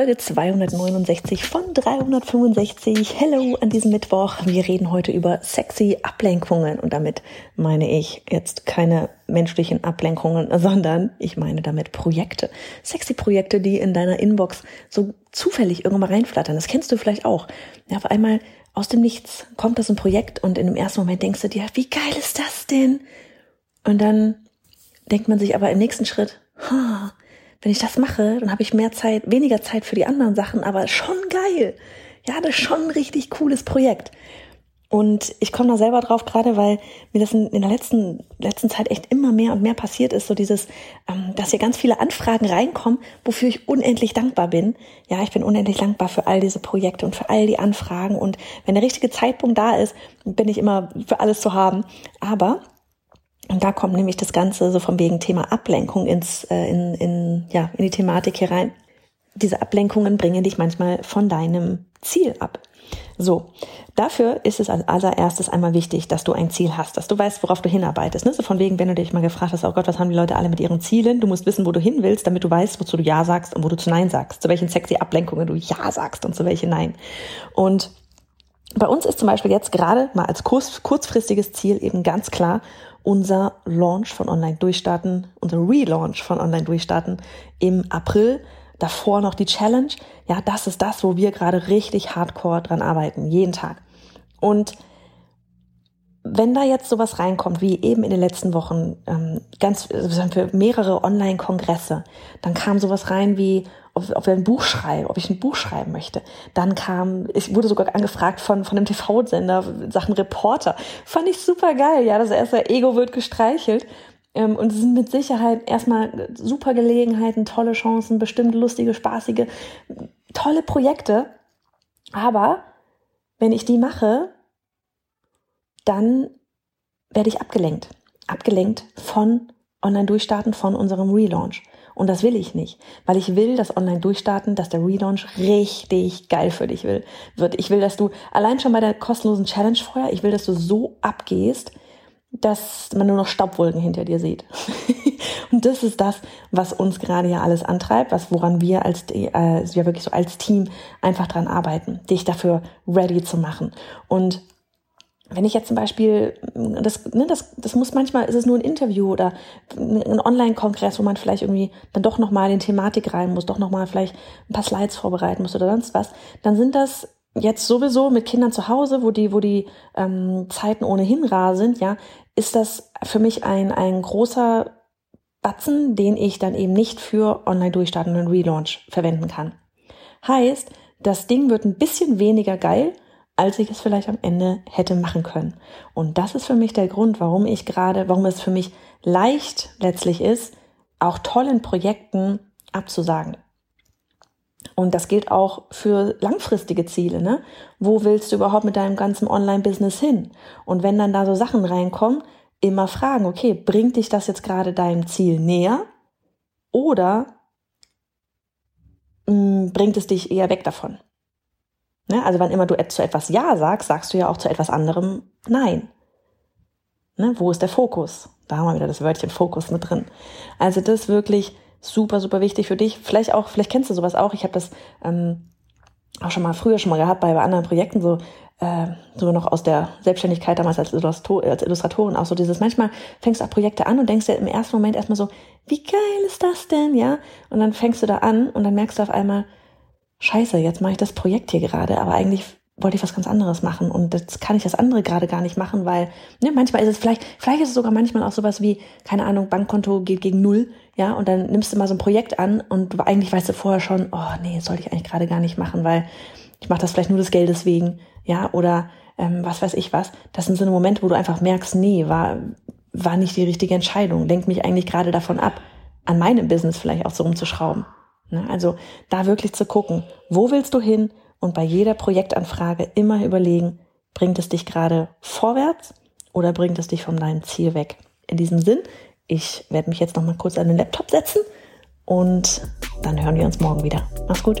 Folge 269 von 365. Hello an diesem Mittwoch. Wir reden heute über sexy Ablenkungen und damit meine ich jetzt keine menschlichen Ablenkungen, sondern ich meine damit Projekte. Sexy Projekte, die in deiner Inbox so zufällig irgendwann mal reinflattern. Das kennst du vielleicht auch. Ja, auf einmal aus dem Nichts kommt das ein Projekt und in dem ersten Moment denkst du dir, wie geil ist das denn? Und dann denkt man sich aber im nächsten Schritt, huh, wenn ich das mache, dann habe ich mehr Zeit, weniger Zeit für die anderen Sachen, aber schon geil. Ja, das ist schon ein richtig cooles Projekt. Und ich komme da selber drauf, gerade weil mir das in, der letzten, letzten Zeit echt immer mehr und mehr passiert ist, so dieses, ähm, dass hier ganz viele Anfragen reinkommen, wofür ich unendlich dankbar bin. Ja, ich bin unendlich dankbar für all diese Projekte und für all die Anfragen. Und wenn der richtige Zeitpunkt da ist, bin ich immer für alles zu haben. Aber und da kommt nämlich das Ganze so vom wegen Thema Ablenkung ins, äh, in, in, ja, in die Thematik hier rein. Diese Ablenkungen bringen dich manchmal von deinem Ziel ab. So, dafür ist es als allererstes einmal wichtig, dass du ein Ziel hast, dass du weißt, worauf du hinarbeitest. Ne? So von wegen, wenn du dich mal gefragt hast, oh Gott, was haben die Leute alle mit ihren Zielen? Du musst wissen, wo du hin willst, damit du weißt, wozu du Ja sagst und wo du zu Nein sagst, zu welchen sexy Ablenkungen du Ja sagst und zu welchen Nein. Und bei uns ist zum Beispiel jetzt gerade mal als kurz, kurzfristiges Ziel eben ganz klar, unser Launch von Online Durchstarten, unser Relaunch von Online Durchstarten im April. Davor noch die Challenge. Ja, das ist das, wo wir gerade richtig hardcore dran arbeiten, jeden Tag. Und wenn da jetzt sowas reinkommt, wie eben in den letzten Wochen, ähm, ganz für mehrere Online-Kongresse, dann kam sowas rein wie, ob, ob wir ein Buch schreiben, ob ich ein Buch schreiben möchte. Dann kam, ich wurde sogar angefragt von, von einem TV-Sender, Sachen Reporter. Fand ich super geil, ja, das erste Ego wird gestreichelt. Ähm, und es sind mit Sicherheit erstmal super Gelegenheiten, tolle Chancen, bestimmt lustige, spaßige, tolle Projekte. Aber wenn ich die mache, dann werde ich abgelenkt. Abgelenkt von Online-Durchstarten, von unserem Relaunch. Und das will ich nicht, weil ich will das Online-Durchstarten, dass der Relaunch richtig geil für dich will, wird. Ich will, dass du allein schon bei der kostenlosen Challenge vorher, ich will, dass du so abgehst, dass man nur noch Staubwolken hinter dir sieht. und das ist das, was uns gerade ja alles antreibt, was woran wir als äh, ja wirklich so als Team einfach dran arbeiten, dich dafür ready zu machen. Und wenn ich jetzt zum Beispiel, das, ne, das, das muss manchmal, ist es nur ein Interview oder ein Online-Kongress, wo man vielleicht irgendwie dann doch nochmal in Thematik rein muss, doch nochmal vielleicht ein paar Slides vorbereiten muss oder sonst was, dann sind das jetzt sowieso mit Kindern zu Hause, wo die, wo die ähm, Zeiten ohnehin rar sind, ja, ist das für mich ein, ein großer Batzen, den ich dann eben nicht für Online-Durchstarten und Relaunch verwenden kann. Heißt, das Ding wird ein bisschen weniger geil, als ich es vielleicht am Ende hätte machen können. Und das ist für mich der Grund, warum ich gerade, warum es für mich leicht letztlich ist, auch tollen Projekten abzusagen. Und das gilt auch für langfristige Ziele. Ne? Wo willst du überhaupt mit deinem ganzen Online-Business hin? Und wenn dann da so Sachen reinkommen, immer fragen, okay, bringt dich das jetzt gerade deinem Ziel näher oder mh, mm, bringt es dich eher weg davon? Ne? Also wann immer du zu etwas Ja sagst, sagst du ja auch zu etwas anderem Nein. Ne? Wo ist der Fokus? Da haben wir wieder das Wörtchen Fokus mit drin. Also das ist wirklich super, super wichtig für dich. Vielleicht auch, vielleicht kennst du sowas auch. Ich habe das ähm, auch schon mal früher schon mal gehabt bei, bei anderen Projekten, so äh, sogar noch aus der Selbstständigkeit damals als, Illustrator, als Illustratorin auch so dieses, manchmal fängst du auch Projekte an und denkst dir im ersten Moment erstmal so, wie geil ist das denn, ja? Und dann fängst du da an und dann merkst du auf einmal, scheiße, jetzt mache ich das Projekt hier gerade, aber eigentlich wollte ich was ganz anderes machen und jetzt kann ich das andere gerade gar nicht machen, weil ne, manchmal ist es vielleicht, vielleicht ist es sogar manchmal auch sowas wie, keine Ahnung, Bankkonto geht gegen null, ja, und dann nimmst du mal so ein Projekt an und eigentlich weißt du vorher schon, oh nee, das sollte ich eigentlich gerade gar nicht machen, weil ich mache das vielleicht nur des Geldes wegen, ja, oder ähm, was weiß ich was. Das sind so eine Momente, wo du einfach merkst, nee, war, war nicht die richtige Entscheidung, lenkt mich eigentlich gerade davon ab, an meinem Business vielleicht auch so rumzuschrauben. Ne? Also da wirklich zu gucken, wo willst du hin und bei jeder Projektanfrage immer überlegen, bringt es dich gerade vorwärts oder bringt es dich von deinem Ziel weg? In diesem Sinn, ich werde mich jetzt noch mal kurz an den Laptop setzen und dann hören wir uns morgen wieder. Mach's gut.